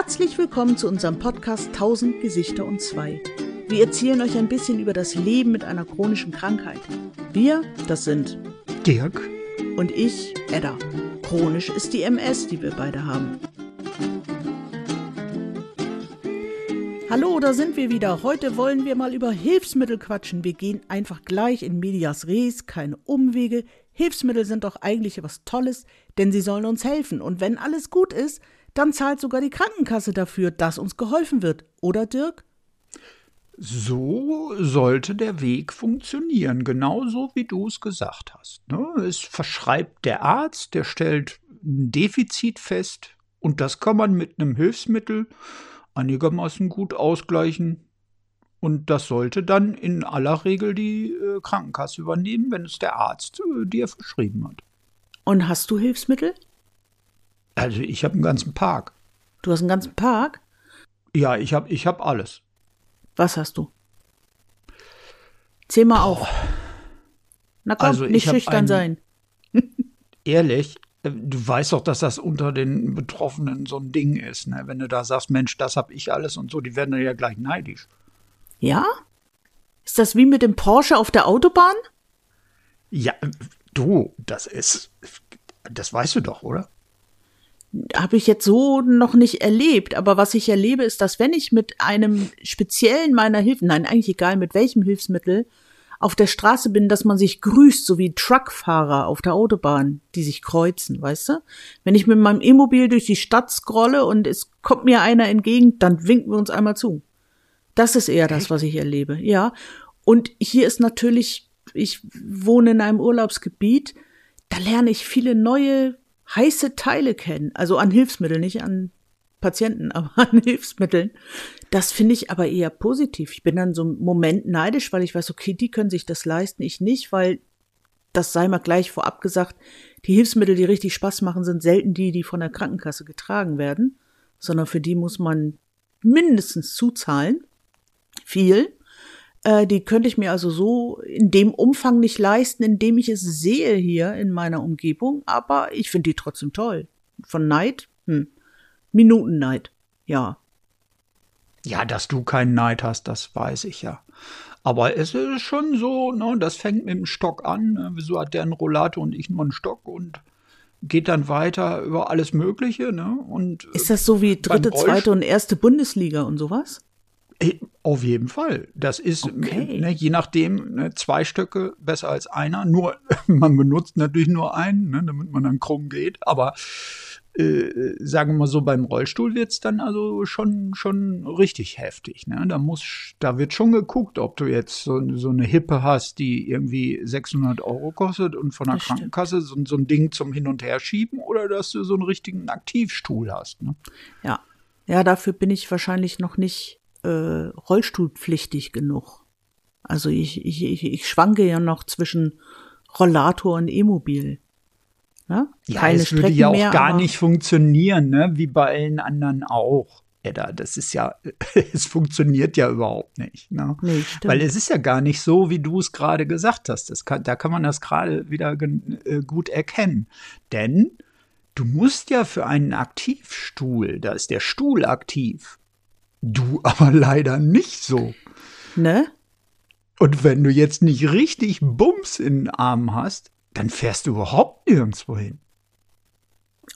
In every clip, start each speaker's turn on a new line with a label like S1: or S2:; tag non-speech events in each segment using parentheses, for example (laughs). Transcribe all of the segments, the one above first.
S1: Herzlich willkommen zu unserem Podcast 1000 Gesichter und zwei. Wir erzählen euch ein bisschen über das Leben mit einer chronischen Krankheit. Wir, das sind
S2: Dirk
S1: und ich, Edda. Chronisch ist die MS, die wir beide haben. Hallo, da sind wir wieder. Heute wollen wir mal über Hilfsmittel quatschen. Wir gehen einfach gleich in Medias Res, keine Umwege. Hilfsmittel sind doch eigentlich was Tolles, denn sie sollen uns helfen. Und wenn alles gut ist, dann zahlt sogar die Krankenkasse dafür, dass uns geholfen wird. Oder Dirk?
S2: So sollte der Weg funktionieren, genauso wie du es gesagt hast. Ne? Es verschreibt der Arzt, der stellt ein Defizit fest und das kann man mit einem Hilfsmittel einigermaßen gut ausgleichen. Und das sollte dann in aller Regel die äh, Krankenkasse übernehmen, wenn es der Arzt äh, dir verschrieben hat.
S1: Und hast du Hilfsmittel?
S2: Also ich habe einen ganzen Park.
S1: Du hast einen ganzen Park?
S2: Ja, ich habe ich hab alles.
S1: Was hast du? Zähl mal auf. Na komm,
S2: Also, ich
S1: nicht schüchtern sein. (laughs)
S2: Ehrlich, äh, du weißt doch, dass das unter den Betroffenen so ein Ding ist. Ne? Wenn du da sagst, Mensch, das hab ich alles und so, die werden dann ja gleich neidisch.
S1: Ja? Ist das wie mit dem Porsche auf der Autobahn?
S2: Ja, du, das ist, das weißt du doch, oder?
S1: Habe ich jetzt so noch nicht erlebt. Aber was ich erlebe, ist, dass wenn ich mit einem speziellen meiner Hilfen, nein, eigentlich egal mit welchem Hilfsmittel, auf der Straße bin, dass man sich grüßt, so wie Truckfahrer auf der Autobahn, die sich kreuzen, weißt du? Wenn ich mit meinem E-Mobil durch die Stadt scrolle und es kommt mir einer entgegen, dann winken wir uns einmal zu. Das ist eher das, was ich erlebe, ja. Und hier ist natürlich, ich wohne in einem Urlaubsgebiet, da lerne ich viele neue heiße Teile kennen. Also an Hilfsmitteln, nicht an Patienten, (laughs) aber an Hilfsmitteln. Das finde ich aber eher positiv. Ich bin dann so im Moment neidisch, weil ich weiß, okay, die können sich das leisten, ich nicht, weil das sei mal gleich vorab gesagt, die Hilfsmittel, die richtig Spaß machen, sind selten die, die von der Krankenkasse getragen werden, sondern für die muss man mindestens zuzahlen. Viel. Äh, die könnte ich mir also so in dem Umfang nicht leisten, in dem ich es sehe hier in meiner Umgebung, aber ich finde die trotzdem toll. Von Neid? Hm. Minutenneid. Ja.
S2: Ja, dass du keinen Neid hast, das weiß ich ja. Aber es ist schon so, ne, das fängt mit dem Stock an. Ne? Wieso hat der einen Rollator und ich nur einen Stock und geht dann weiter über alles Mögliche, ne? Und äh,
S1: Ist das so wie
S2: beim
S1: dritte, zweite und erste Bundesliga und sowas?
S2: Eh, Auf jeden Fall. Das ist,
S1: Okay.
S2: ne, je nachdem, ne, zwei Stöcke besser als einer. Nur, (laughs) man benutzt natürlich nur einen, ne, damit man dann krumm geht. Aber äh, sagen wir mal so, beim Rollstuhl wird's dann also schon, schon richtig heftig. Ne? Da, muss, da wird schon geguckt, ob du jetzt so, so eine Hippe hast, die irgendwie 600 Euro kostet und von der
S1: Das.
S2: Krankenkasse so, so ein Ding zum Hin- und Herschieben oder dass du so einen richtigen Aktivstuhl hast. Ne?
S1: Ja. Ja, dafür bin ich wahrscheinlich noch nicht äh, rollstuhlpflichtig genug. Also ich, ich, ich, ich schwanke ja noch zwischen Rollator und E-Mobil. Ne?
S2: Ja,
S1: Keine
S2: es würde ja auch
S1: mehr,
S2: gar nicht funktionieren, ne? wie bei allen anderen auch. Edda, das ist ja, (laughs) es funktioniert ja überhaupt nicht. Ne?
S1: Nee.
S2: Weil es ist ja gar nicht so, wie du es gerade gesagt hast. Das kann, da kann man das gerade wieder äh, gut erkennen. Denn du musst ja für einen Aktivstuhl, da ist der Stuhl aktiv, du aber leider nicht so.
S1: Ne?
S2: Und wenn du jetzt nicht richtig Bums in den Armen hast, dann fährst du überhaupt nirgendwo hin.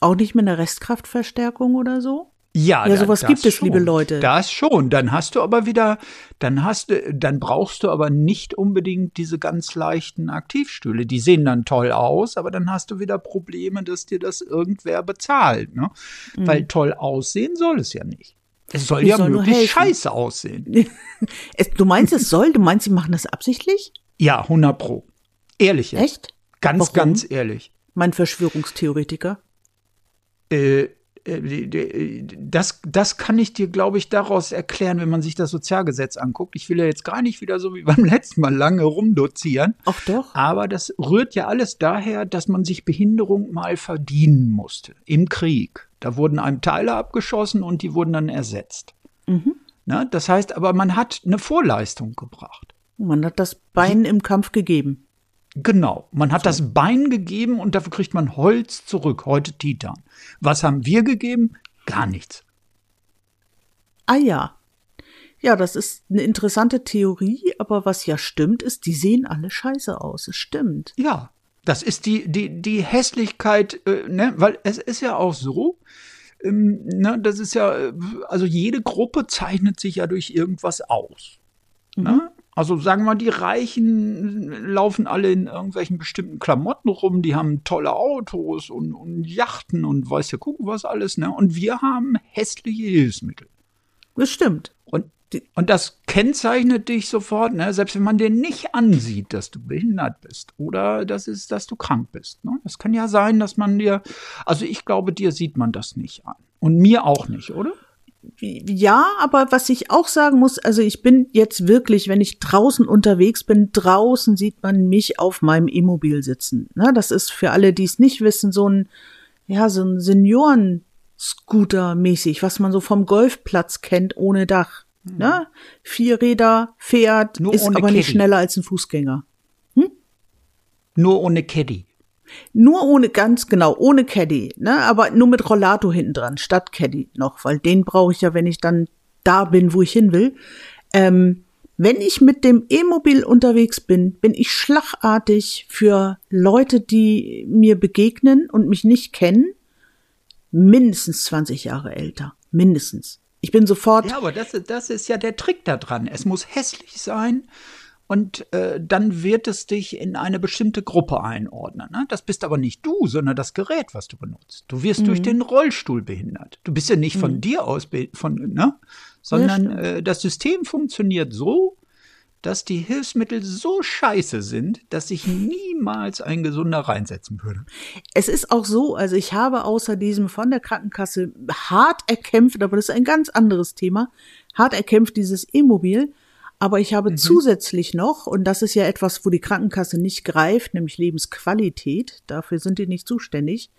S1: Auch nicht mit einer Restkraftverstärkung oder so?
S2: Ja,
S1: Ja, sowas
S2: das
S1: gibt es,
S2: schon.
S1: liebe Leute.
S2: Das schon. Dann hast du aber wieder, dann hast du, dann brauchst du aber nicht unbedingt diese ganz leichten Aktivstühle. Die sehen dann toll aus, aber dann hast du wieder Probleme, dass dir das irgendwer bezahlt. Ne? Weil toll aussehen soll es ja nicht. Es soll
S1: Es
S2: ja
S1: soll nur
S2: möglichst scheiße aussehen. (laughs)
S1: Du meinst, es soll? Du meinst, sie machen das absichtlich?
S2: Ja, 100 pro. Ehrlich jetzt.
S1: Echt?
S2: Ganz,
S1: Warum?
S2: ganz ehrlich.
S1: Mein Verschwörungstheoretiker.
S2: Äh, äh, das, das kann ich dir, glaube ich, daraus erklären, wenn man sich das Sozialgesetz anguckt. Ich will ja jetzt gar nicht wieder so wie (laughs) beim letzten Mal lange rumdozieren.
S1: Ach doch.
S2: Aber das rührt ja alles daher, dass man sich Behinderung mal verdienen musste. Im Krieg. Da wurden einem Teile abgeschossen und die wurden dann ersetzt.
S1: Mhm.
S2: Ne? Das heißt aber, man hat eine Vorleistung gebracht.
S1: Man hat das Bein im Kampf gegeben.
S2: Genau. Man hat das Bein gegeben und dafür kriegt man Holz zurück, heute Titan. Was haben wir gegeben? Gar nichts.
S1: Ah ja. Ja, das ist eine interessante Theorie, aber was ja stimmt, ist, die sehen alle scheiße aus. Es stimmt.
S2: Ja, das ist die, die, die Hässlichkeit, äh, ne? weil es ist ja auch so, ähm, ne, das ist ja, äh, also jede Gruppe zeichnet sich ja durch irgendwas aus. Ne? Mhm. Ne? Also sagen wir mal, die Reichen laufen alle in irgendwelchen bestimmten Klamotten rum, die haben tolle Autos und, und Yachten und weiß ja gucken was alles, ne? Und wir haben hässliche Hilfsmittel.
S1: Das stimmt.
S2: Und, das kennzeichnet dich sofort, ne? Selbst wenn man dir nicht ansieht, dass du behindert bist oder dass, es, dass du krank bist. Ne? Das kann ja sein, dass man dir, also ich glaube, dir sieht man das nicht an. Und mir auch nicht, oder?
S1: ja, aber was ich auch sagen muss, also ich bin jetzt wirklich, wenn ich draußen unterwegs bin, draußen sieht man mich auf meinem E-Mobil sitzen. Ne, das ist für alle, die es nicht wissen, so ein, ja, so ein Senioren-Scooter mäßig, was man so vom Golfplatz kennt, ohne Dach. Mhm. Ne? Vier Räder, fährt, Nur ist aber Caddy. nicht schneller als ein Fußgänger.
S2: Hm? Nur ohne Caddy.
S1: Nur ohne, ganz genau, ohne Caddy, ne? Aber nur mit Rollator hinten dran, statt Caddy noch, weil den brauche ich ja, wenn ich dann da bin, wo ich hin will. Ähm, wenn ich mit dem E-Mobil unterwegs bin, bin ich schlagartig für Leute, die mir begegnen und mich nicht kennen, mindestens 20 Jahre älter. Mindestens. Ich bin sofort.
S2: Ja, aber das, das ist ja der Trick da dran. Es muss hässlich sein und äh, dann wird es dich in eine bestimmte Gruppe einordnen. Ne? Das bist aber nicht du, sondern das Gerät, was du benutzt. Du wirst mhm. durch den Rollstuhl behindert. Du bist ja nicht von mhm. dir aus, von, ne? sondern ja, äh, das System funktioniert so, dass die Hilfsmittel so scheiße sind, dass sich niemals ein Gesunder reinsetzen würde.
S1: Es ist auch so, also ich habe außer diesem von der Krankenkasse hart erkämpft, aber das ist ein ganz anderes Thema, hart erkämpft dieses E-Mobil aber ich habe mhm. zusätzlich noch, und das ist ja etwas, wo die Krankenkasse nicht greift, nämlich Lebensqualität, dafür sind die nicht zuständig,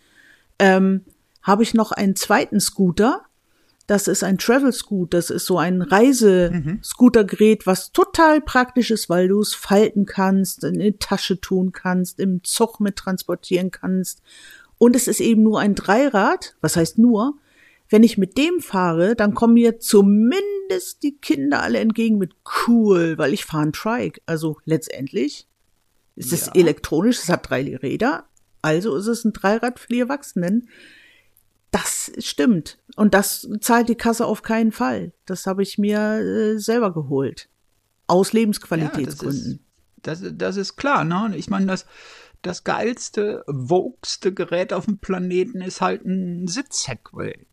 S1: ähm, habe ich noch einen zweiten Scooter. Das ist ein Travel Scoot, das ist so ein Reisescootergerät, was total praktisch ist, weil du es falten kannst, in die Tasche tun kannst, im Zug mit transportieren kannst. Und es ist eben nur ein Dreirad, was heißt nur, wenn ich mit dem fahre, dann kommen mir zumindest die Kinder alle entgegen mit cool, weil ich fahre ein Trike. Also letztendlich ist es ja. elektronisch, es hat drei Räder, also ist es ein Dreirad für die Erwachsenen. Das stimmt. Und das zahlt die Kasse auf keinen Fall. Das habe ich mir äh, selber geholt. Aus Lebensqualitätsgründen.
S2: Ja, das, ist, das, das ist klar, ne? Ich meine, das, das geilste, wogste Gerät auf dem Planeten ist halt ein Sitz-Segway.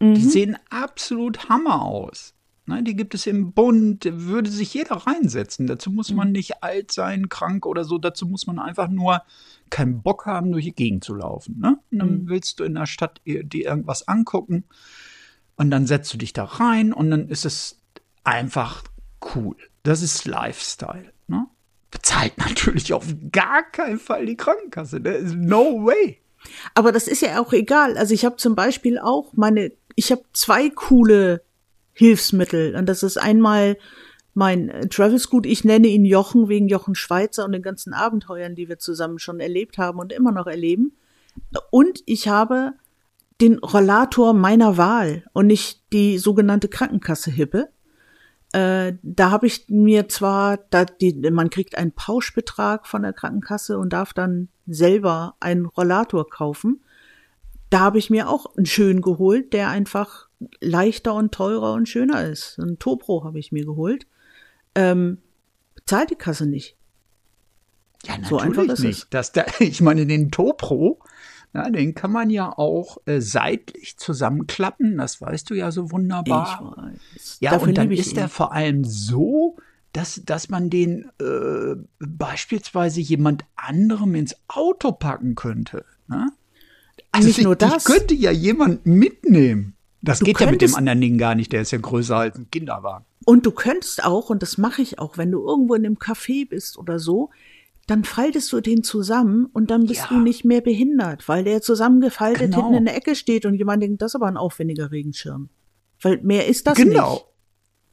S2: Mhm. Die sehen absolut Hammer aus. Ne, die gibt es im Bund, würde sich jeder reinsetzen. Dazu muss man mhm. nicht alt sein, krank oder so. Dazu muss man einfach nur keinen Bock haben, durch die Gegend zu laufen. Ne? Und dann mhm. willst du in der Stadt dir irgendwas angucken und dann setzt du dich da rein und dann ist es einfach cool. Das ist Lifestyle. Ne? Bezahlt (laughs) natürlich auf gar keinen Fall die Krankenkasse. No way.
S1: Aber das ist ja auch egal. Also ich habe zum Beispiel auch meine ich habe zwei coole Hilfsmittel. Und das ist einmal mein Travel Scoot. Ich nenne ihn Jochen wegen Jochen Schweizer und den ganzen Abenteuern, die wir zusammen schon erlebt haben und immer noch erleben. Und ich habe den Rollator meiner Wahl und nicht die sogenannte Krankenkasse-Hippe. Äh, da habe ich mir zwar, da die, man kriegt einen Pauschbetrag von der Krankenkasse und darf dann selber einen Rollator kaufen da habe ich mir auch einen schönen geholt, der einfach leichter und teurer und schöner ist. Ein Topro habe ich mir geholt. Ähm, bezahlt die Kasse nicht.
S2: Ja, natürlich so einfach ist nicht. Es. Das, da, (laughs) ich meine, den Topro, na, den kann man ja auch äh, seitlich zusammenklappen. Das weißt du ja so wunderbar. Ich weiß. Ja, Dafür und dann ist der vor allem so, dass, dass man den äh, beispielsweise jemand anderem ins Auto packen könnte. Ne? Also nicht nur das. Ich könnte ja jemanden mitnehmen. Das du geht ja mit dem anderen Ding gar nicht, der ist ja größer als ein Kinderwagen.
S1: Und du könntest auch, und das mache ich auch, wenn du irgendwo in einem Café bist oder so, dann faltest du den zusammen und dann bist ja. du nicht mehr behindert, weil der zusammengefaltet genau. hinten in der Ecke steht und jemand denkt, das ist aber ein aufwendiger Regenschirm. Weil mehr ist das genau. nicht. Genau.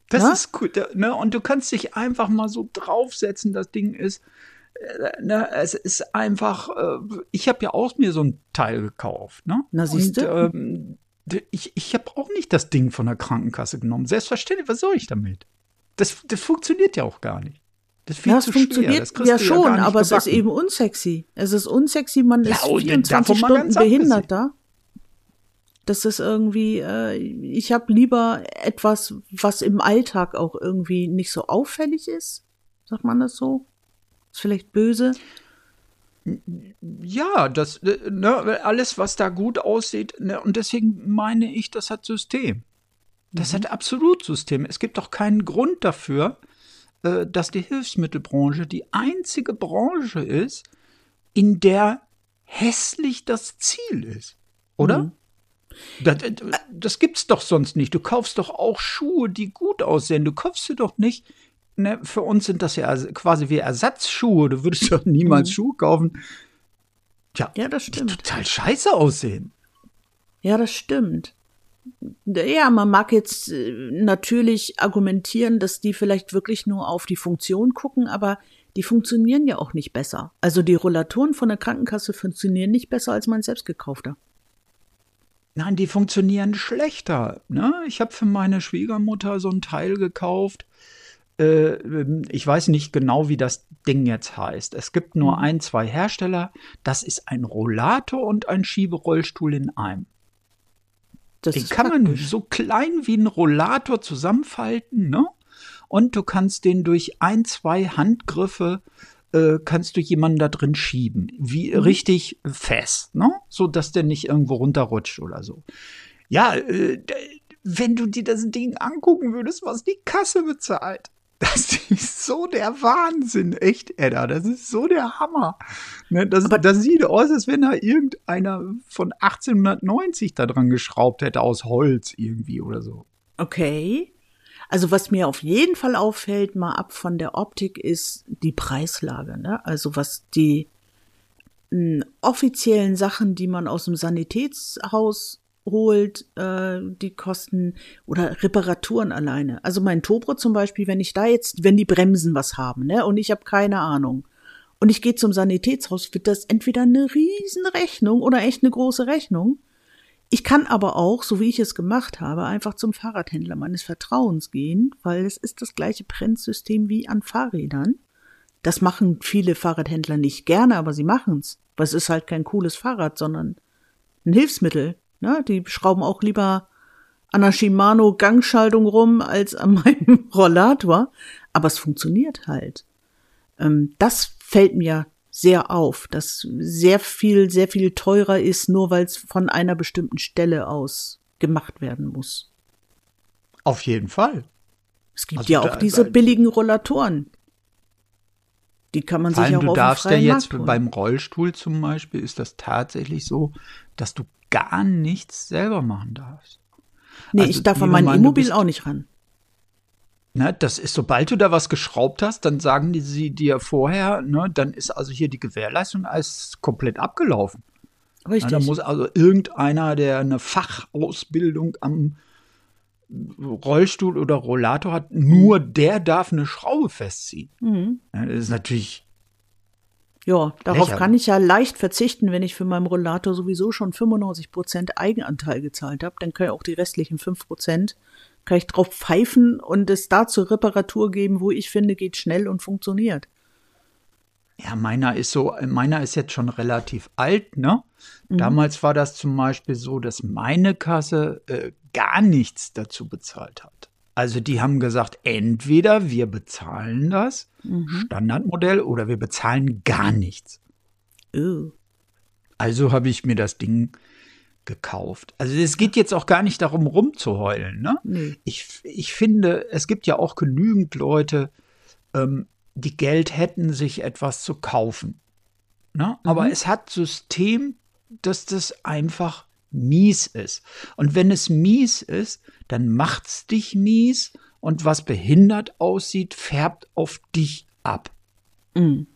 S2: Das Na? ist gut. Ne? Und du kannst dich einfach mal so draufsetzen. Das Ding ist, äh, ne, es ist einfach, äh, ich habe ja auch mir so ein Teil gekauft. Ne?
S1: Na siehst du?
S2: Ähm, Ich, ich habe auch nicht das Ding von der Krankenkasse genommen. Selbstverständlich, was soll ich damit? Das, das funktioniert ja auch gar nicht.
S1: Das, ja, das funktioniert das ja schon, ja aber gebacken. es ist eben unsexy. Es ist unsexy, man ist ja, 24 Stunden behindert da. Das ist irgendwie, äh, ich habe lieber etwas, was im Alltag auch irgendwie nicht so auffällig ist. Sagt man das so? Ist vielleicht böse.
S2: Ja, das, äh, ne, alles, was da gut aussieht, ne, und deswegen meine ich, das hat System. Das mhm. hat absolut System. Es gibt doch keinen Grund dafür, äh, dass die Hilfsmittelbranche die einzige Branche ist, in der hässlich das Ziel ist. Oder? Mhm. Das, äh, das gibt's doch sonst nicht. Du kaufst doch auch Schuhe, die gut aussehen. Du kaufst sie doch nicht. Ne, für uns sind das ja quasi wie Ersatzschuhe. Du würdest doch niemals mhm. Schuhe kaufen. Tja, ja, das stimmt. Die total scheiße aussehen.
S1: Ja, das stimmt. Ja, man mag jetzt äh, natürlich argumentieren, dass die vielleicht wirklich nur auf die Funktion gucken, aber die funktionieren ja auch nicht besser. Also die Rollatoren von der Krankenkasse funktionieren nicht besser als mein selbst gekaufter.
S2: Nein, die funktionieren schlechter. Ne? Ich habe für meine Schwiegermutter so ein Teil gekauft. Äh, ich weiß nicht genau, wie das Ding jetzt heißt. Es gibt nur mhm. ein, zwei Hersteller. Das ist ein Rollator und ein Schieberollstuhl in einem. Das Den kann man so klein wie ein Rollator zusammenfalten, ne? Und du kannst den durch ein, zwei Handgriffe äh, kannst du jemanden da drin schieben. Wie mhm. richtig fest, ne? So dass der nicht irgendwo runterrutscht oder so. Ja, äh, wenn du dir das Ding angucken würdest, was die Kasse bezahlt. Das ist so der Wahnsinn, echt, Edda. Das ist so der Hammer. Ne, das, das sieht aus, als wenn da irgendeiner von 1890 da dran geschraubt hätte aus Holz irgendwie oder so.
S1: Okay. Also was mir auf jeden Fall auffällt, mal ab von der Optik, ist die Preislage. Ne? Also was die m, offiziellen Sachen, die man aus dem Sanitätshaus holt, äh, die kosten oder Reparaturen alleine. Also mein Tobro zum Beispiel, wenn ich da jetzt, wenn die Bremsen was haben, ne, und ich habe keine Ahnung, und ich gehe zum Sanitätshaus, wird das entweder eine Riesenrechnung oder echt eine große Rechnung. Ich kann aber auch, so wie ich es gemacht habe, einfach zum Fahrradhändler meines Vertrauens gehen, weil es ist das gleiche Prentsystem wie an Fahrrädern. Das machen viele Fahrradhändler nicht gerne, aber sie machen's. Weil es ist halt kein cooles Fahrrad, sondern ein Hilfsmittel. Ne? Die schrauben auch lieber an der Shimano Gangschaltung rum als an (laughs) meinem Rollator. Aber es funktioniert halt. Ähm, das fällt mir sehr auf, dass sehr viel, sehr viel teurer ist, nur weil es von einer bestimmten Stelle aus gemacht werden muss.
S2: Auf jeden Fall.
S1: Es gibt also ja auch da, diese da, billigen Rollatoren. Die kann man sich auch du auf darfst ja jetzt
S2: Markt beim Rollstuhl zum Beispiel ist das tatsächlich so, dass du gar nichts selber machen darfst.
S1: Nee, also, ich darf an mein Immobil auch nicht ran.
S2: Ne, das ist, sobald du da was geschraubt hast, dann sagen die sie dir vorher, ne, dann ist also hier die Gewährleistung als komplett abgelaufen. Richtig. Ja, da muss also irgendeiner, der eine Fachausbildung am Rollstuhl oder Rollator hat, nur der darf eine Schraube festziehen. Mhm. Ja, das ist natürlich.
S1: Ja, darauf lächerlich. kann ich ja leicht verzichten, wenn ich für meinen Rollator sowieso schon 95 Prozent Eigenanteil gezahlt habe. Dann können auch die restlichen 5 Prozent kann ich drauf pfeifen und es da zur Reparatur geben, wo ich finde, geht schnell und funktioniert.
S2: Ja, meiner ist so, meiner ist jetzt schon relativ alt, ne? Mhm. Damals war das zum Beispiel so, dass meine Kasse äh, gar nichts dazu bezahlt hat. Also die haben gesagt, entweder wir bezahlen das mhm. Standardmodell oder wir bezahlen gar nichts. Oh. Also habe ich mir das Ding gekauft. Also es geht jetzt auch gar nicht darum, rumzuheulen. Ne? Nee. Ich, ich finde, es gibt ja auch genügend Leute, ähm, die Geld hätten, sich etwas zu kaufen. Ne? Mhm. Aber es hat System, dass das einfach mies ist. Und wenn es mies ist, dann macht's dich mies und was behindert aussieht, färbt auf dich ab. Mhm.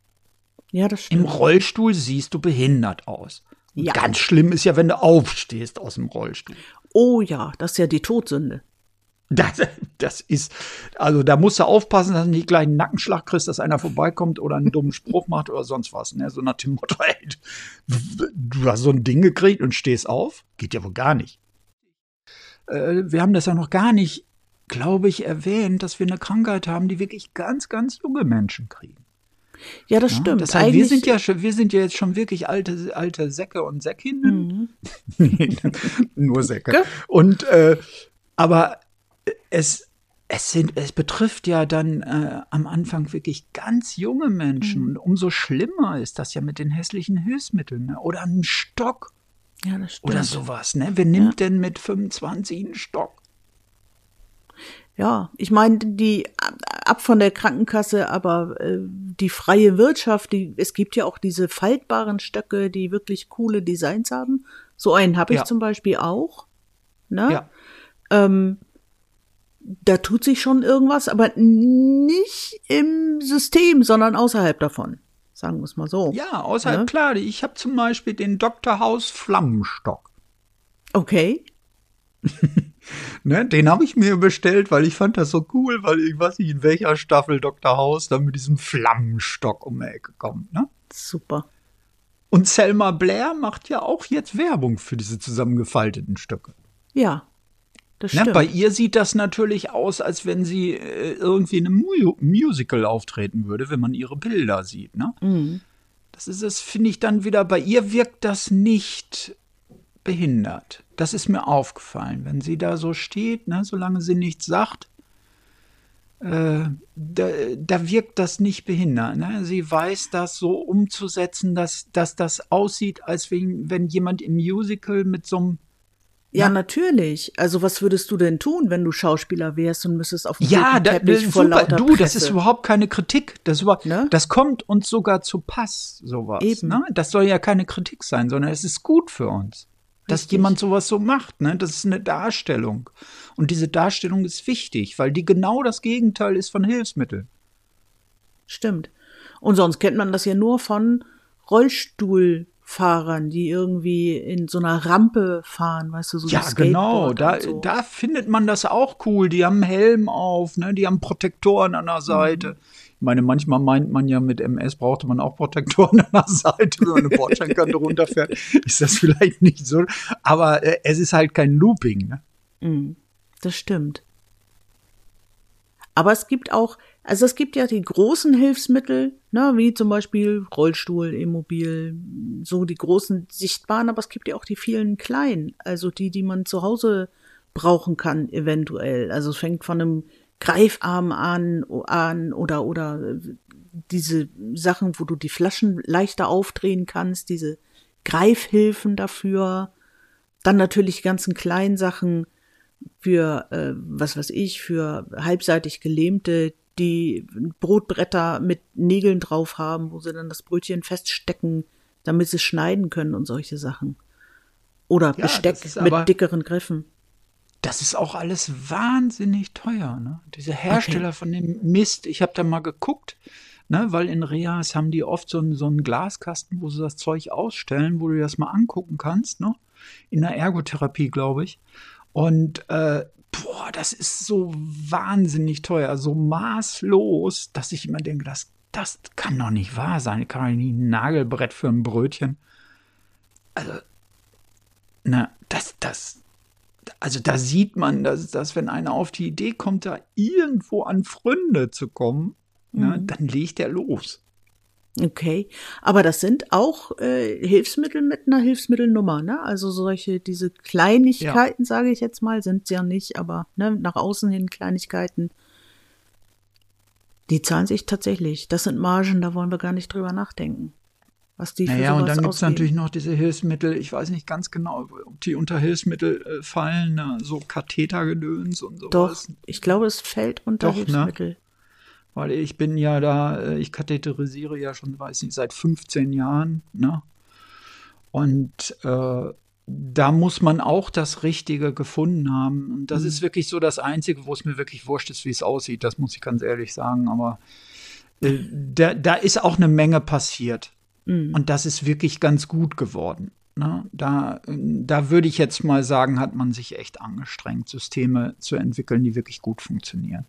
S2: Ja, das stimmt. Im Rollstuhl siehst du behindert aus. Ja. Ganz schlimm ist ja, wenn du aufstehst aus dem Rollstuhl.
S1: Oh ja, das ist ja die Todsünde.
S2: Das, das ist, also da musst du aufpassen, dass du nicht gleich einen Nackenschlag kriegst, dass einer vorbeikommt oder einen dummen Spruch macht oder sonst was. Ne? So nach dem Motto, ey, du hast so ein Ding gekriegt und stehst auf. Geht ja wohl gar nicht. äh, wir haben das ja noch gar nicht, glaube ich, erwähnt, dass wir eine Krankheit haben, die wirklich ganz, ganz junge Menschen kriegen.
S1: Ja, das ja, stimmt.
S2: Das heißt, wir sind ja schon, wir sind ja jetzt schon wirklich alte, alte Säcke und Säckinnen. Mhm. (laughs) nur Säcke. Und äh, aber es, es sind, es betrifft ja dann äh, am Anfang wirklich ganz junge Menschen. Mhm. Und umso schlimmer ist das ja mit den hässlichen Hilfsmitteln. Ne? Oder ein Stock. Ja, das stimmt. Oder sowas, ne? Wer nimmt ja. denn mit 25 einen Stock?
S1: Ja, ich meine, die ab von der Krankenkasse, aber äh, die freie Wirtschaft, die, es gibt ja auch diese faltbaren Stöcke, die wirklich coole Designs haben. So einen habe ich ja. zum Beispiel auch. Ne? Ja. Ähm, da tut sich schon irgendwas, aber nicht im System, sondern außerhalb davon. Sagen wir es mal so.
S2: Ja, außerhalb, ja? klar. Ich habe zum Beispiel den Dr. Haus Flammenstock.
S1: Okay. (laughs)
S2: ne, den habe ich mir bestellt, weil ich fand das so cool, weil ich weiß nicht, in welcher Staffel Dr. House dann mit diesem Flammenstock um die Ecke kommt. Ne?
S1: Super.
S2: Und Selma Blair macht ja auch jetzt Werbung für diese zusammengefalteten Stücke.
S1: Ja, das stimmt.
S2: Ne, bei ihr sieht das natürlich aus, als wenn sie äh, irgendwie in einem Mu Musical auftreten würde, wenn man ihre Bilder sieht. Ne? Mhm. Das ist es, finde ich dann wieder, bei ihr wirkt das nicht behindert. Das ist mir aufgefallen. Wenn sie da so steht, ne, solange sie nichts sagt, äh, da, da, wirkt das nicht behindert. Ne? Sie weiß das so umzusetzen, dass, dass das aussieht, als wenn, wenn jemand im Musical mit so einem
S1: ja, natürlich. Also was würdest du denn tun, wenn du Schauspieler wärst und müsstest auf dem
S2: ja, da, Teppich vor super. lauter Du, Presse. das ist überhaupt keine Kritik. Das, überhaupt, ne? das kommt uns sogar zu Pass, sowas. Eben. Ne? Das soll ja keine Kritik sein, sondern es ist gut für uns, dass Richtig. jemand sowas so macht. Ne? Das ist eine Darstellung. Und diese Darstellung ist wichtig, weil die genau das Gegenteil ist von Hilfsmittel.
S1: Stimmt. Und sonst kennt man das ja nur von Rollstuhl Fahrern, die irgendwie in so einer Rampe fahren, weißt du, so
S2: Ja, genau, da, so. da findet man das auch cool. Die haben Helm auf, ne? die haben Protektoren an der Seite. Mhm. Ich meine, manchmal meint man ja, mit MS brauchte man auch Protektoren (laughs) an der Seite, wenn man eine Bordsteinkante runterfährt. (laughs) Ist das vielleicht nicht so. Aber äh, es ist halt kein Looping. Ne?
S1: Mhm, das stimmt. Aber es gibt auch, also es gibt ja die großen Hilfsmittel, ne, wie zum Beispiel Rollstuhl, Immobil, so die großen sichtbaren, aber es gibt ja auch die vielen kleinen, also die, die man zu Hause brauchen kann, eventuell. Also es fängt von einem Greifarm an, an oder, oder diese Sachen, wo du die Flaschen leichter aufdrehen kannst, diese Greifhilfen dafür. Dann natürlich die ganzen kleinen Sachen, für, äh, was weiß ich, für halbseitig Gelähmte, die Brotbretter mit Nägeln drauf haben, wo sie dann das Brötchen feststecken, damit sie schneiden können und solche Sachen. Oder ja, Besteck mit dickeren Griffen.
S2: Das ist auch alles wahnsinnig teuer, ne? Diese Hersteller okay. von dem Mist, ich habe da mal geguckt, ne, weil in Reas haben die oft so einen, so einen Glaskasten, wo sie das Zeug ausstellen, wo du das mal angucken kannst, ne? In der Ergotherapie, glaube ich. Und äh, boah, das ist so wahnsinnig teuer, so maßlos, dass ich immer denke, das, das kann doch nicht wahr sein. Ich kann doch nicht ein Nagelbrett für ein Brötchen. Also, na, das, das, also da sieht man, dass, dass wenn einer auf die Idee kommt, da irgendwo an Fründe zu kommen, mhm. na, dann legt er los.
S1: Okay, aber das sind auch äh, Hilfsmittel mit einer Hilfsmittelnummer, ne? Also solche, diese Kleinigkeiten, ja. sage ich jetzt mal, sind ja nicht, aber ne, nach außen hin Kleinigkeiten, die zahlen sich tatsächlich. Das sind Margen, da wollen wir gar nicht drüber nachdenken. Was die
S2: naja, und dann gibt es natürlich noch diese Hilfsmittel, ich weiß nicht ganz genau, ob die unter Hilfsmittel äh, fallen, ne? so Kathetergedöns und sowas.
S1: Doch, ich glaube, es fällt unter Doch, ne? Hilfsmittel. Ne?
S2: Weil ich bin ja da, äh, ich katheterisiere ja schon, weiß nicht, seit 15 Jahren, ne? Und äh, da muss man auch das Richtige gefunden haben. Und das mhm. ist wirklich so das Einzige, wo es mir wirklich wurscht ist, wie es aussieht. Das muss ich ganz ehrlich sagen. Aber äh, da, da ist auch eine Menge passiert. Mhm. Und das ist wirklich ganz gut geworden. Ne? Da, da würde ich jetzt mal sagen, hat man sich echt angestrengt, Systeme zu entwickeln, die wirklich gut funktionieren.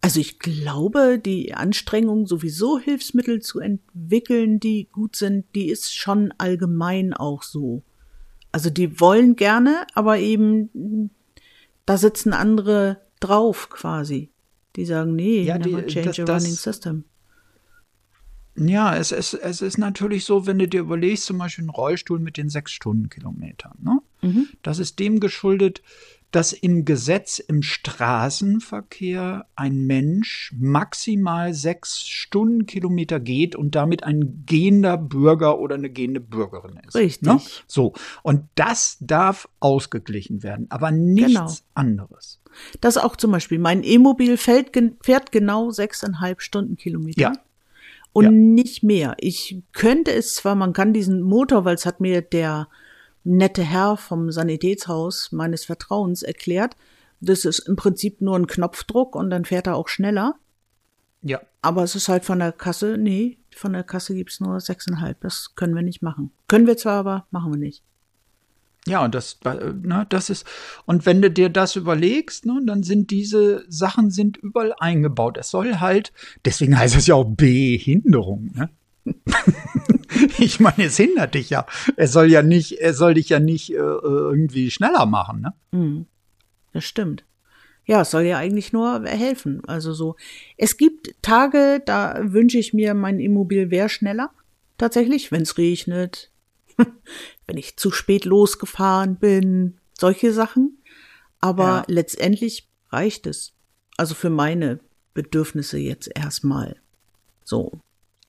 S1: Also ich glaube, die Anstrengung, sowieso Hilfsmittel zu entwickeln, die gut sind, die ist schon allgemein auch so. Also die wollen gerne, aber eben Da sitzen andere drauf quasi. Die sagen, nee,
S2: Ja, die-
S1: change
S2: das-
S1: a
S2: das-
S1: running system.
S2: Ja, es, es, es ist natürlich so, wenn du dir überlegst, zum Beispiel einen Rollstuhl mit den sechs Stundenkilometern, ne?
S1: Mhm.
S2: Das ist dem geschuldet, dass im Gesetz im Straßenverkehr ein Mensch maximal sechs Stundenkilometer geht und damit ein gehender Bürger oder eine gehende Bürgerin ist.
S1: Richtig.
S2: Ne? So. Und das darf ausgeglichen werden, aber nichts
S1: Genau.
S2: anderes.
S1: Das auch zum Beispiel. Mein E-Mobil fährt, gen- fährt genau sechseinhalb Stundenkilometer.
S2: Ja.
S1: Und
S2: Ja.
S1: nicht mehr. Ich könnte es zwar, man kann diesen Motor, weil es hat mir der nette Herr vom Sanitätshaus meines Vertrauens erklärt, das ist im Prinzip nur ein Knopfdruck und dann fährt er auch schneller.
S2: Ja.
S1: Aber es ist halt von der Kasse, nee, von der Kasse gibt's nur sechseinhalb. Das können wir nicht machen. Können wir zwar, aber machen wir nicht.
S2: Ja, und das, äh, ne, das ist, und wenn du dir das überlegst, ne, dann sind diese Sachen sind überall eingebaut. Es soll halt, deswegen heißt es ja auch Behinderung, ne? (laughs) ich meine, es hindert dich ja. Es soll ja nicht, es soll dich ja nicht äh, irgendwie schneller machen, ne?
S1: Mhm. Das stimmt. Ja, es soll ja eigentlich nur helfen. Also so. Es gibt Tage, da wünsche ich mir, mein Immobil wäre schneller. Tatsächlich, wenn es regnet, (laughs) wenn ich zu spät losgefahren bin, solche Sachen. Aber
S2: Ja.
S1: letztendlich reicht es. Also für meine Bedürfnisse jetzt erstmal. So.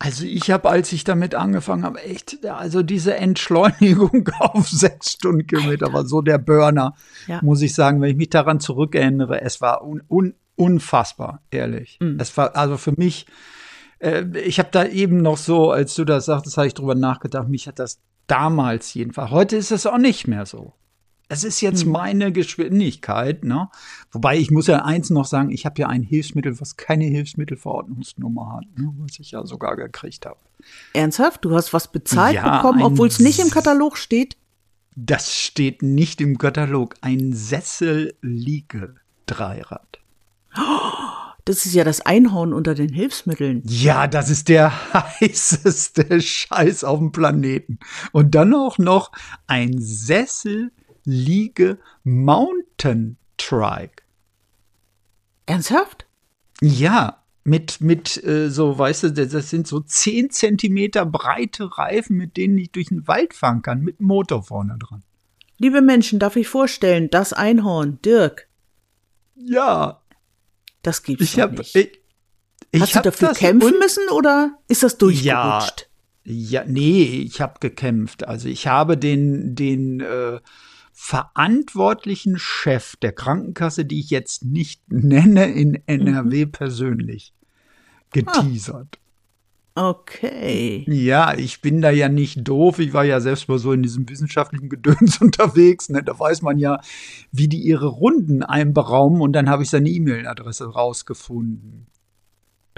S2: Also ich habe, als ich damit angefangen habe, echt, also diese Entschleunigung (laughs) auf sechs Stundenkilometer war so der Burner,
S1: Ja.
S2: muss ich sagen, wenn ich mich daran zurückerinnere, es war un, un, unfassbar, ehrlich.
S1: Mhm.
S2: Es war also für mich, äh, ich habe da eben noch so, als du das sagtest, habe ich drüber nachgedacht, mich hat das damals jedenfalls, heute ist es auch nicht mehr so. Es ist jetzt
S1: Mhm.
S2: meine Geschwindigkeit, ne? Wobei ich muss ja eins noch sagen, ich habe ja ein Hilfsmittel, was keine Hilfsmittelverordnungsnummer hat, ne? was ich ja sogar gekriegt habe.
S1: Ernsthaft? Du hast was bezahlt
S2: Ja,
S1: bekommen, obwohl es nicht im Katalog steht?
S2: Das steht nicht im Katalog. Ein Sessel-Liege-Dreirad.
S1: Das ist ja das Einhorn unter den Hilfsmitteln.
S2: Ja, das ist der (laughs) heißeste Scheiß auf dem Planeten. Und dann auch noch ein Sessel-Liege-Mountain-Trike.
S1: Ernsthaft?
S2: Ja, mit, mit äh, so, weißt du, das sind so 10 Zentimeter breite Reifen, mit denen ich durch den Wald fahren kann, mit Motor vorne dran.
S1: Liebe Menschen, darf ich vorstellen, das Einhorn, Dirk,
S2: Ja,
S1: das gibt's
S2: ich habe
S1: nicht.
S2: ich, ich
S1: Hast du
S2: hab
S1: dafür kämpfen müssen oder ist das durchgerutscht?
S2: Ja, nee, ich habe gekämpft. Also ich habe den, den äh, verantwortlichen Chef der Krankenkasse, die ich jetzt nicht (laughs) nenne, in NRW persönlich geteasert.
S1: Okay.
S2: Ja, ich bin da ja nicht doof. Ich war ja selbst mal so in diesem wissenschaftlichen Gedöns (laughs) unterwegs. Ne? Da weiß man ja, wie die ihre Runden einberaumen. Und dann habe ich seine E-Mail-Adresse rausgefunden.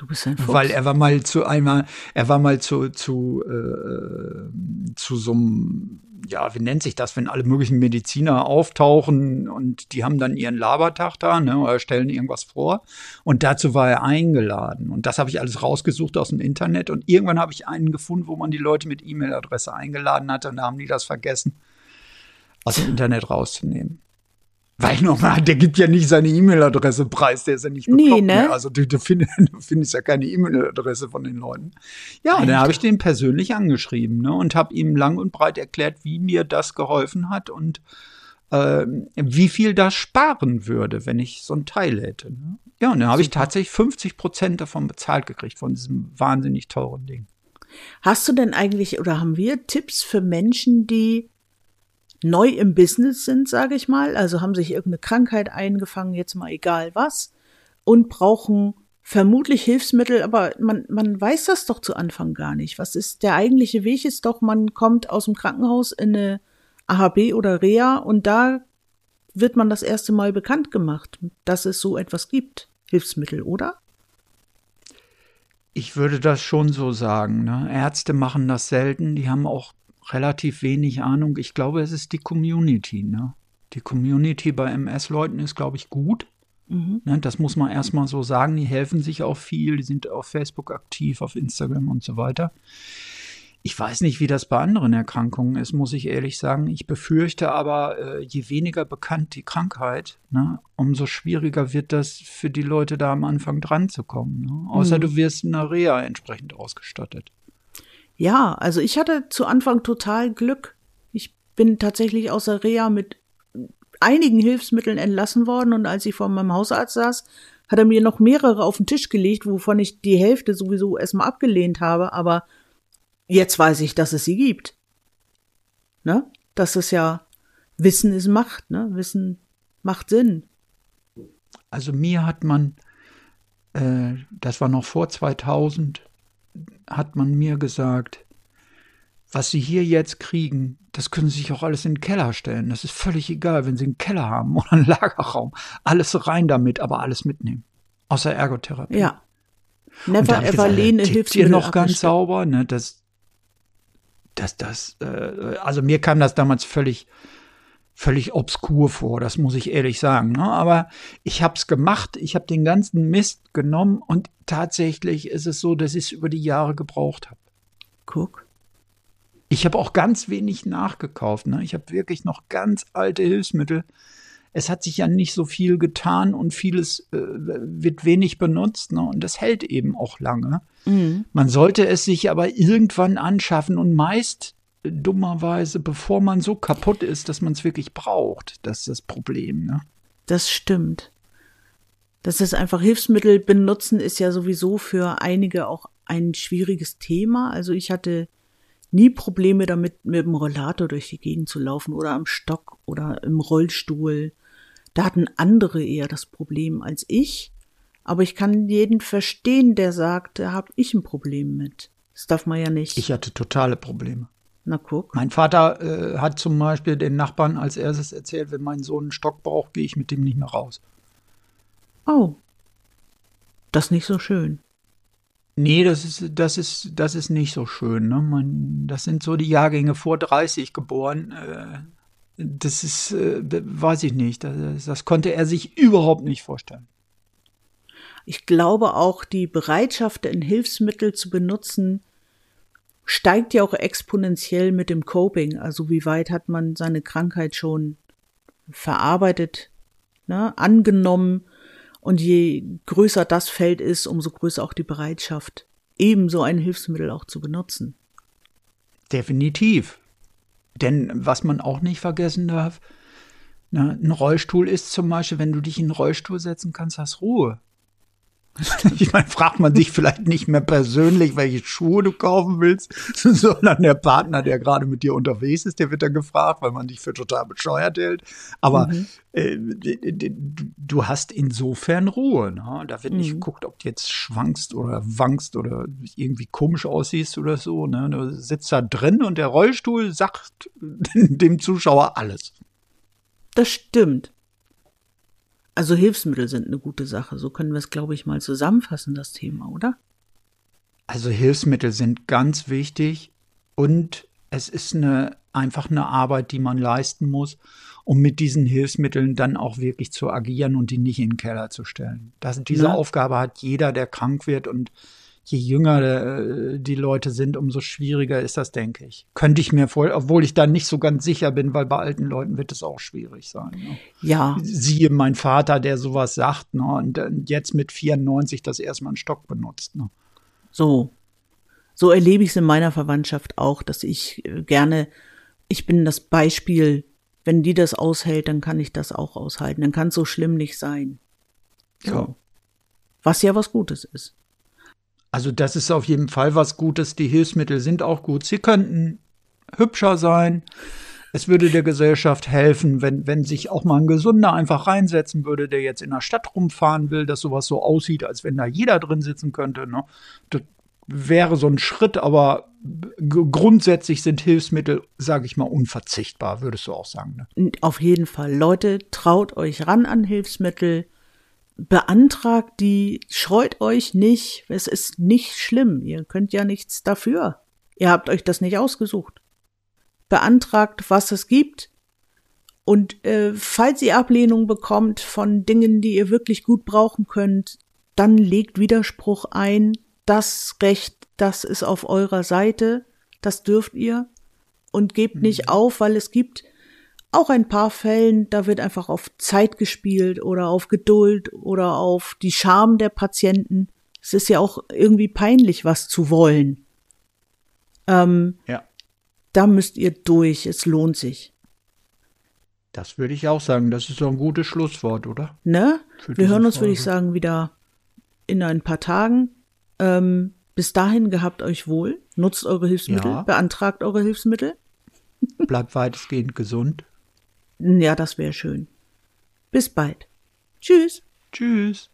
S1: Du bist ein Fuchs.
S2: Weil er war mal zu einmal, er war mal zu, zu, äh, zu so einem, ja, wie nennt sich das, wenn alle möglichen Mediziner auftauchen und die haben dann ihren Labertag da, ne, oder stellen irgendwas vor. Und dazu war er eingeladen. Und das habe ich alles rausgesucht aus dem Internet. Und irgendwann habe ich einen gefunden, wo man die Leute mit E-Mail-Adresse eingeladen hatte. Und da haben die das vergessen, aus dem Internet rauszunehmen. Weil nochmal, der gibt ja nicht seine E-Mail-Adresse preis, der ist ja nicht
S1: Nee,
S2: bekloppt,
S1: ne?
S2: Also du, du, find, (laughs) du findest ja keine E-Mail-Adresse von den Leuten. Ja, und dann
S1: Alter.
S2: habe ich den persönlich angeschrieben ne, und habe ihm lang und breit erklärt, wie mir das geholfen hat und ähm, wie viel das sparen würde, wenn ich so ein Teil hätte. Ne? Ja, und dann habe ich tatsächlich 50 Prozent davon bezahlt gekriegt, von diesem wahnsinnig teuren Ding.
S1: Hast du denn eigentlich oder haben wir Tipps für Menschen, die neu im Business sind, sage ich mal, also haben sich irgendeine Krankheit eingefangen, jetzt mal egal was, und brauchen vermutlich Hilfsmittel, aber man, man weiß das doch zu Anfang gar nicht. Was ist der eigentliche Weg? Ist doch, man kommt aus dem Krankenhaus in eine AHB oder Reha und da wird man das erste Mal bekannt gemacht, dass es so etwas gibt. Hilfsmittel, oder?
S2: Ich würde das schon so sagen. Ne? Ärzte machen das selten, die haben auch relativ wenig Ahnung. Ich glaube, es ist die Community. Ne? Die Community bei MS-Leuten ist, glaube ich, gut.
S1: Mhm.
S2: Ne? Das muss man erstmal so sagen. Die helfen sich auch viel, die sind auf Facebook aktiv, auf Instagram und so weiter. Ich weiß nicht, wie das bei anderen Erkrankungen ist, muss ich ehrlich sagen. Ich befürchte aber, äh, je weniger bekannt die Krankheit, ne, umso schwieriger wird das für die Leute da am Anfang dran zu kommen. Ne? Außer mhm. du wirst in der Reha entsprechend ausgestattet.
S1: Ja, also ich hatte zu Anfang total Glück. Ich bin tatsächlich aus der Reha mit einigen Hilfsmitteln entlassen worden und als ich vor meinem Hausarzt saß, hat er mir noch mehrere auf den Tisch gelegt, wovon ich die Hälfte sowieso erstmal abgelehnt habe, aber jetzt weiß ich, dass es sie gibt. Ne? Das ist ja, Wissen ist Macht, ne? Wissen macht Sinn.
S2: Also mir hat man, äh, das war noch vor 2000, hat man mir gesagt, was Sie hier jetzt kriegen, das können Sie sich auch alles in den Keller stellen. Das ist völlig egal, wenn Sie einen Keller haben (laughs) oder einen Lagerraum. Alles rein damit, aber alles mitnehmen. Außer Ergotherapie.
S1: Ja. Never ever lehne
S2: Hilfsmittel. Hier noch ganz sauber, ne? Das, das, das, äh, also mir kam das damals völlig, völlig obskur vor, das muss ich ehrlich sagen. Ne? Aber ich habe es gemacht, ich habe den ganzen Mist genommen und tatsächlich ist es so, dass ich es über die Jahre gebraucht habe.
S1: Guck.
S2: Ich habe auch ganz wenig nachgekauft. Ne? Ich habe wirklich noch ganz alte Hilfsmittel. Es hat sich ja nicht so viel getan und vieles äh, wird wenig benutzt. Ne? Und das hält eben auch lange. Mhm. Man sollte es sich aber irgendwann anschaffen und meist dummerweise, bevor man so kaputt ist, dass man es wirklich braucht. Das ist das Problem. Ne?
S1: Das stimmt. Das ist einfach Hilfsmittel benutzen ist ja sowieso für einige auch ein schwieriges Thema. Also ich hatte nie Probleme damit, mit dem Rollator durch die Gegend zu laufen oder am Stock oder im Rollstuhl. Da hatten andere eher das Problem als ich. Aber ich kann jeden verstehen, der sagt, da habe ich ein Problem mit. Das darf man ja nicht.
S2: Ich hatte totale Probleme.
S1: Na guck.
S2: Mein Vater äh, hat zum Beispiel den Nachbarn als erstes erzählt, wenn mein Sohn einen Stock braucht, gehe ich mit dem nicht mehr raus.
S1: Oh. Das ist nicht so schön.
S2: Nee, das ist, das ist, das ist nicht so schön. Ne? Man, das sind so die Jahrgänge vor 30 geboren. Äh, das ist, äh, weiß ich nicht. Das, das konnte er sich überhaupt nicht vorstellen.
S1: Ich glaube auch, die Bereitschaft, ein Hilfsmittel zu benutzen, steigt ja auch exponentiell mit dem Coping. Also wie weit hat man seine Krankheit schon verarbeitet, ne, angenommen und je größer das Feld ist, umso größer auch die Bereitschaft, ebenso ein Hilfsmittel auch zu benutzen.
S2: Definitiv. Denn was man auch nicht vergessen darf, na, ein Rollstuhl ist zum Beispiel, wenn du dich in einen Rollstuhl setzen kannst, hast Ruhe. (laughs) Ich meine, fragt man sich vielleicht nicht mehr persönlich, welche Schuhe du kaufen willst, (laughs) sondern der Partner, der gerade mit dir unterwegs ist, der wird dann gefragt, weil man dich für total bescheuert hält. Aber mhm. äh, du hast insofern Ruhe. Ne? Da wird mhm. nicht geguckt, ob du jetzt schwankst oder wankst oder irgendwie komisch aussiehst oder so. Ne? Du sitzt da drin und der Rollstuhl sagt (laughs) dem Zuschauer alles.
S1: Das stimmt. Also Hilfsmittel sind eine gute Sache. So können wir es, glaube ich, mal zusammenfassen, das Thema, oder?
S2: Also Hilfsmittel sind ganz wichtig und es ist eine, einfach eine Arbeit, die man leisten muss, um mit diesen Hilfsmitteln dann auch wirklich zu agieren und die nicht in den Keller zu stellen. Das, diese ja. Aufgabe hat jeder, der krank wird und je jünger äh, die Leute sind, umso schwieriger ist das, denke ich. Könnte ich mir vor, obwohl ich da nicht so ganz sicher bin, weil bei alten Leuten wird es auch schwierig sein. Ne?
S1: Ja.
S2: Siehe mein Vater, der sowas sagt, ne? und jetzt mit 94 das erstmal einen Stock benutzt. Ne?
S1: So. So erlebe ich es in meiner Verwandtschaft auch, dass ich äh, gerne, ich bin das Beispiel, wenn die das aushält, dann kann ich das auch aushalten. Dann kann es so schlimm nicht sein. So. Ja. Was ja was Gutes ist.
S2: Also das ist auf jeden Fall was Gutes. Die Hilfsmittel sind auch gut. Sie könnten hübscher sein. Es würde der Gesellschaft helfen, wenn, wenn sich auch mal ein Gesunder einfach reinsetzen würde, der jetzt in der Stadt rumfahren will, dass sowas so aussieht, als wenn da jeder drin sitzen könnte. Ne? Das wäre so ein Schritt, aber grundsätzlich sind Hilfsmittel, sage ich mal, unverzichtbar, würdest du auch sagen.
S1: Ne? Auf jeden Fall. Leute, traut euch ran an Hilfsmittel beantragt die, scheut euch nicht, es ist nicht schlimm, ihr könnt ja nichts dafür. Ihr habt euch das nicht ausgesucht. Beantragt, was es gibt. Und äh, falls ihr Ablehnung bekommt von Dingen, die ihr wirklich gut brauchen könnt, dann legt Widerspruch ein. Das Recht, das ist auf eurer Seite. Das dürft ihr. Und gebt
S2: Mhm.
S1: nicht auf, weil es gibt auch ein paar Fällen, da wird einfach auf Zeit gespielt oder auf Geduld oder auf die Scham der Patienten. Es ist ja auch irgendwie peinlich, was zu wollen. Ähm,
S2: Ja.
S1: da müsst ihr durch. Es lohnt sich.
S2: Das würde ich auch sagen. Das ist so ein gutes Schlusswort, oder?
S1: Ne?
S2: Für
S1: Wir hören uns, würde ich
S2: Folge.
S1: sagen, wieder in ein paar Tagen. Ähm, bis dahin gehabt euch wohl. Nutzt eure Hilfsmittel.
S2: Ja.
S1: Beantragt eure Hilfsmittel.
S2: Bleibt weitestgehend gesund.
S1: Ja, das wäre schön. Bis bald. Tschüss.
S2: Tschüss.